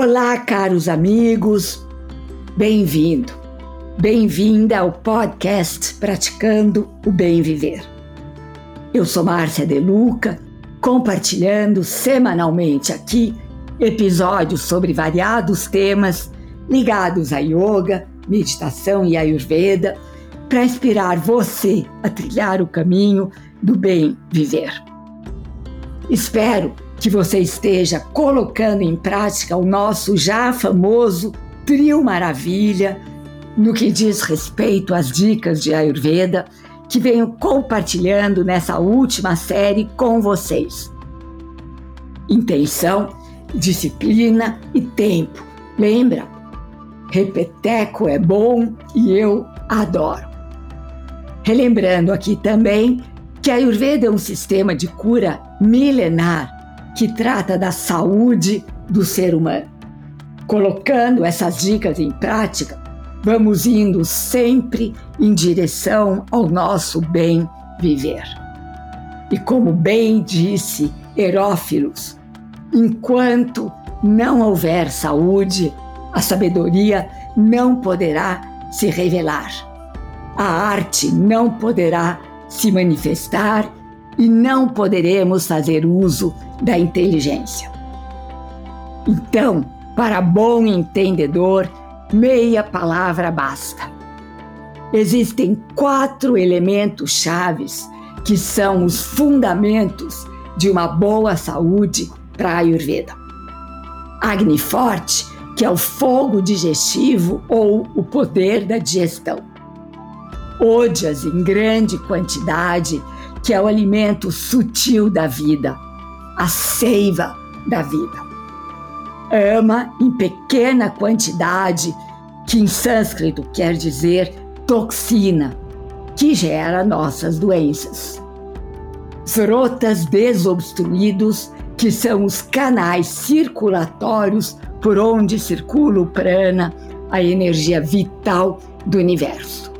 Olá, caros amigos, bem-vindo, bem-vinda ao podcast Praticando o Bem Viver. Eu sou Márcia Deluca, compartilhando semanalmente aqui episódios sobre variados temas ligados a yoga, meditação e ayurveda, para inspirar você a trilhar o caminho do bem viver. Espero que você esteja colocando em prática o nosso já famoso Trio Maravilha no que diz respeito às dicas de Ayurveda que venho compartilhando nessa última série com vocês. Intenção, disciplina e tempo. Lembra? Repeteco é bom e eu adoro. Relembrando aqui também que a Ayurveda é um sistema de cura milenar que trata da saúde do ser humano. Colocando essas dicas em prática, vamos indo sempre em direção ao nosso bem viver. E como bem disse Herófilos, enquanto não houver saúde, a sabedoria não poderá se revelar. A arte não poderá se manifestar e não poderemos fazer uso da inteligência. Então, para bom entendedor, meia palavra basta. Existem quatro elementos chaves que são os fundamentos de uma boa saúde para a Ayurveda. Agni forte, que é o fogo digestivo ou o poder da digestão. Ojas em grande quantidade, que é o alimento sutil da vida, a seiva da vida. Ama em pequena quantidade, que em sânscrito quer dizer toxina, que gera nossas doenças. Zrotas desobstruídos, que são os canais circulatórios por onde circula o prana, a energia vital do universo.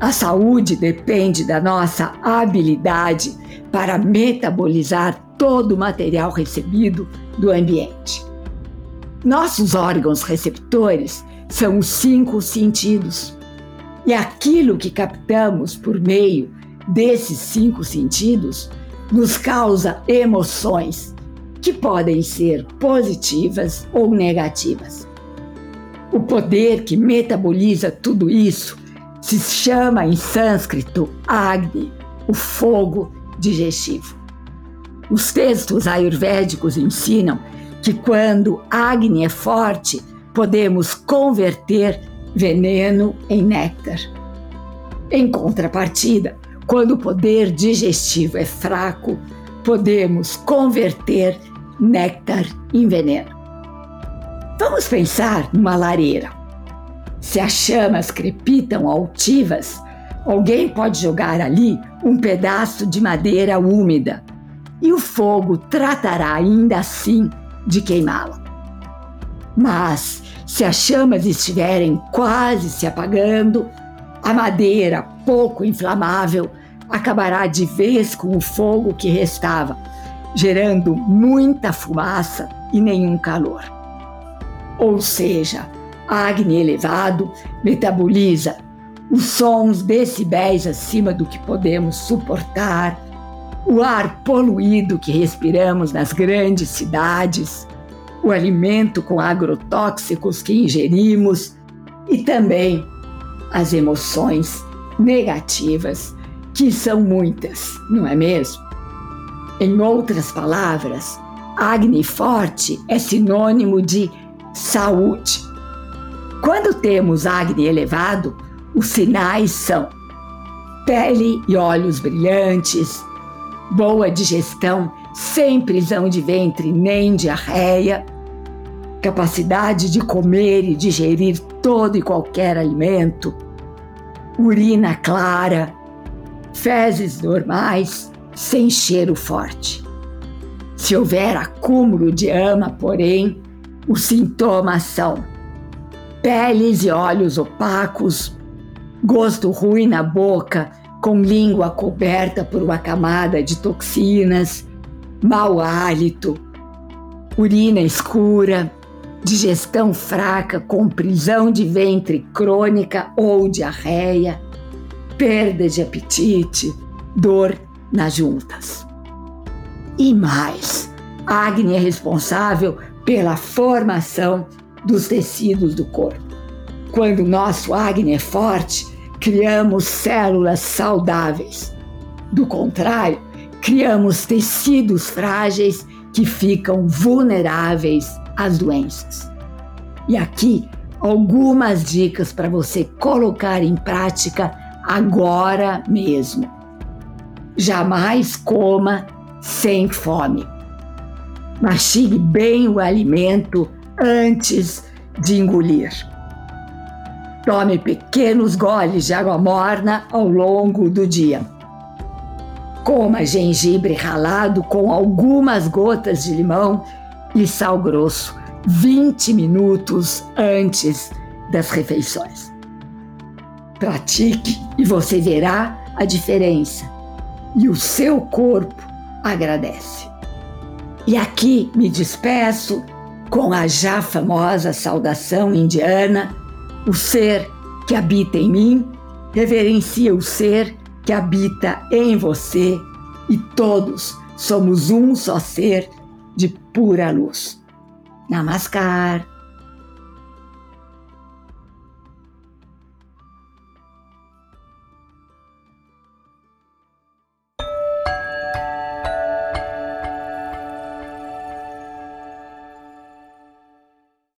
A saúde depende da nossa habilidade para metabolizar todo o material recebido do ambiente. Nossos órgãos receptores são os cinco sentidos. E aquilo que captamos por meio desses cinco sentidos nos causa emoções que podem ser positivas ou negativas. O poder que metaboliza tudo isso se chama em sânscrito Agni, o fogo digestivo. Os textos ayurvédicos ensinam que quando Agni é forte, podemos converter veneno em néctar. Em contrapartida, quando o poder digestivo é fraco, podemos converter néctar em veneno. Vamos pensar numa lareira. Se as chamas crepitam altivas, alguém pode jogar ali um pedaço de madeira úmida e o fogo tratará ainda assim de queimá-la. Mas se as chamas estiverem quase se apagando, a madeira pouco inflamável acabará de vez com o fogo que restava, gerando muita fumaça e nenhum calor. Ou seja, Agni elevado metaboliza os sons decibéis acima do que podemos suportar, o ar poluído que respiramos nas grandes cidades, o alimento com agrotóxicos que ingerimos e também as emoções negativas, que são muitas, não é mesmo? Em outras palavras, Agni forte é sinônimo de saúde. Quando temos Agni elevado, os sinais são pele e olhos brilhantes, boa digestão sem prisão de ventre nem diarreia, capacidade de comer e digerir todo e qualquer alimento, urina clara, fezes normais sem cheiro forte. Se houver acúmulo de ama, porém, os sintomas são peles e olhos opacos, gosto ruim na boca, com língua coberta por uma camada de toxinas, mau hálito, urina escura, digestão fraca com prisão de ventre crônica ou diarreia, perda de apetite, dor nas juntas. E mais, a acne é responsável pela formação dos tecidos do corpo. Quando nosso acne é forte, criamos células saudáveis. Do contrário, criamos tecidos frágeis que ficam vulneráveis às doenças. E aqui algumas dicas para você colocar em prática agora mesmo. Jamais coma sem fome. Mastigue bem o alimento antes de engolir. Tome pequenos goles de água morna ao longo do dia. Coma gengibre ralado com algumas gotas de limão e sal grosso 20 minutos antes das refeições. Pratique e você verá a diferença. E o seu corpo agradece. E aqui me despeço com a já famosa saudação indiana: o ser que habita em mim reverencia o ser que habita em você e todos somos um só ser de pura luz. Namaskar.